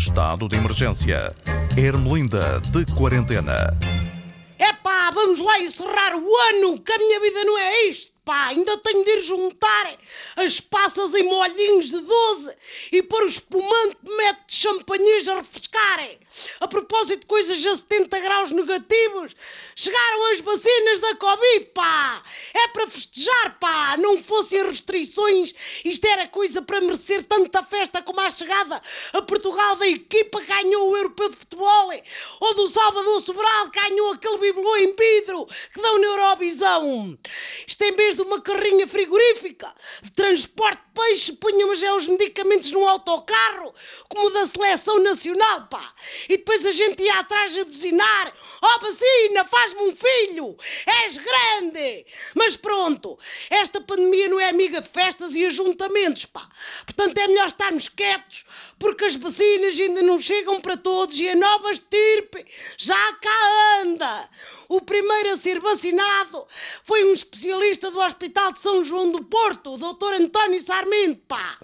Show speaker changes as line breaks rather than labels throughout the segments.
Estado de emergência. Ermelinda de quarentena.
Epá, vamos lá encerrar o ano, que a minha vida não é isto, pá. Ainda tenho de ir juntar as passas em molhinhos de 12 e pôr o espumante metro de champanhês a refrescarem. A propósito de coisas a 70 graus negativos, chegaram as vacinas da Covid, pá. É para festejar, pá. Não fossem restrições, isto era coisa para merecer tanta festa como a chegada a Portugal da equipa que ganhou o Europeu de Futebol ou do Salvador Sobral que ganhou aquele bibelô em vidro que dão na Eurovisão. Isto em vez de uma carrinha frigorífica de transporte de peixe, punham já os medicamentos num autocarro, como da seleção nacional, pá. E depois a gente ia atrás a buzinar: Ó oh, vacina, faz-me um filho, és grande. Mas pronto, esta pandemia não é amiga de festas e ajuntamentos, pá. Portanto é melhor estarmos quietos, porque as vacinas ainda não chegam para todos e a nova estirpe já cá anda. O primeiro a ser vacinado foi um especialista do Hospital de São João do Porto, o Dr. António Sarmento, pá.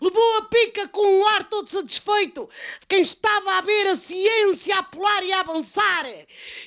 Levou a pica com um ar todo satisfeito de quem estava a ver a ciência a pular e a avançar.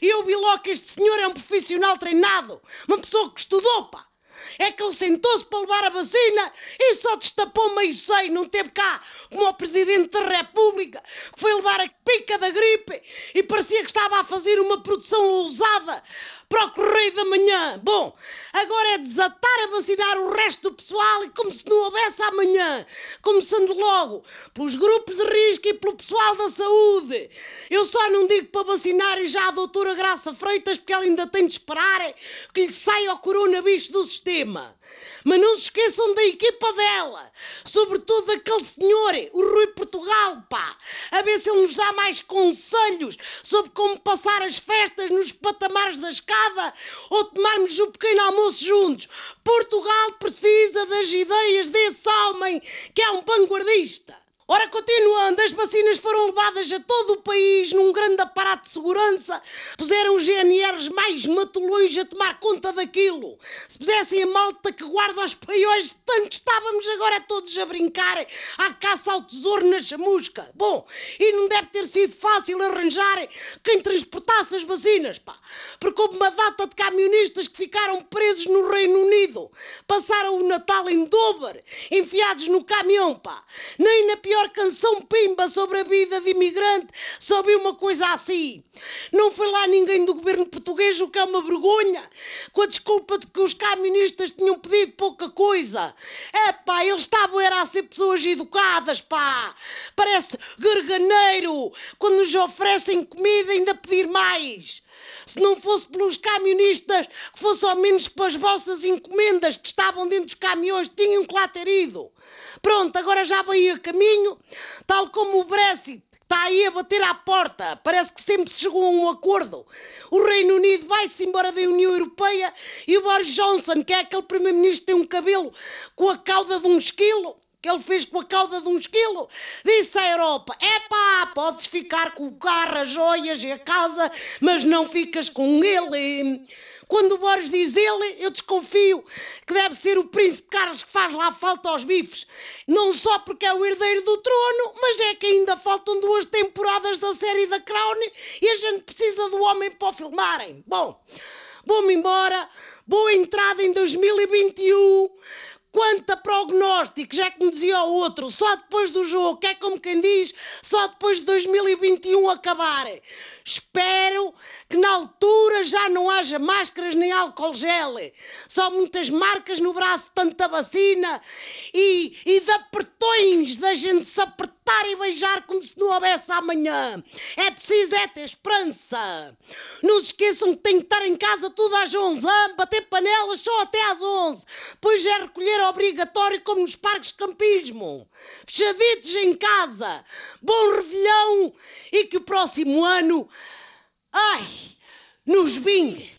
Eu vi logo que este senhor é um profissional treinado, uma pessoa que estudou, pá. É que ele sentou-se para levar a vacina e só destapou meio seio, não teve cá como o Presidente da República, que foi levar a pica da gripe e parecia que estava a fazer uma produção ousada para o Correio da Manhã. Bom, agora é desatar a vacinar o resto do pessoal e como se não houvesse amanhã, começando logo pelos grupos de risco e pelo pessoal da saúde. Eu só não digo para vacinar já a doutora Graça Freitas porque ela ainda tem de esperar que lhe saia o coronavírus do sistema. Mas não se esqueçam da equipa dela, sobretudo daquele senhor, o Rui Portugal, pá, a ver se ele nos dá mais conselhos sobre como passar as festas nos patamares da escada ou tomarmos um pequeno almoço juntos. Portugal precisa das ideias desse homem que é um vanguardista. Ora, continuando, as vacinas foram levadas a todo o país num grande aparato de segurança. Puseram os GNRs mais matulões a tomar conta daquilo. Se pusessem a malta que guarda os paióis, tanto estávamos agora todos a brincar à caça ao tesouro na chamusca. Bom, e não deve ter sido fácil arranjar quem transportasse as vacinas, pá. Porque houve uma data de camionistas que ficaram presos no Reino Unido. Passaram o Natal em Dover, enfiados no caminhão, pá. Nem na pior melhor canção pimba sobre a vida de imigrante só vi uma coisa assim. Não foi lá ninguém do governo português, o que é uma vergonha, com a desculpa de que os caministas tinham pedido pouca coisa. É pá, eles estavam era a ser pessoas educadas, pá. Parece garganeiro, quando nos oferecem comida ainda pedir mais. Se não fosse pelos camionistas, que fosse ao menos para as vossas encomendas que estavam dentro dos caminhões, tinham que lá ter ido. Pronto, agora já veio a caminho, tal como o Brexit está aí a bater à porta. Parece que sempre se chegou a um acordo. O Reino Unido vai-se embora da União Europeia e o Boris Johnson, que é aquele primeiro-ministro que tem um cabelo com a cauda de um esquilo, que ele fez com a cauda de um esquilo, disse à Europa: é pá, podes ficar com o carro, as joias e a casa, mas não ficas com ele. Quando o Boris diz ele, eu desconfio que deve ser o príncipe Carlos que faz lá falta aos bifes. Não só porque é o herdeiro do trono, mas é que ainda faltam duas temporadas da série da Crown e a gente precisa do homem para o filmarem. Bom, vou-me embora. Boa entrada em 2021. Quanto a prognósticos, já que me dizia o outro, só depois do jogo, que é como quem diz, só depois de 2021 acabar. Espero que na altura já não haja máscaras nem álcool gel. Só muitas marcas no braço, tanta vacina e, e de apertões da gente se apertar e beijar como se não houvesse amanhã. É preciso é ter esperança. Não se esqueçam que tem que estar em casa tudo às 11, bater panelas só até às 11. Depois é recolher obrigatório como nos parques de campismo. Fechaditos em casa. Bom revelhão e que o próximo ano, ai, nos vingue.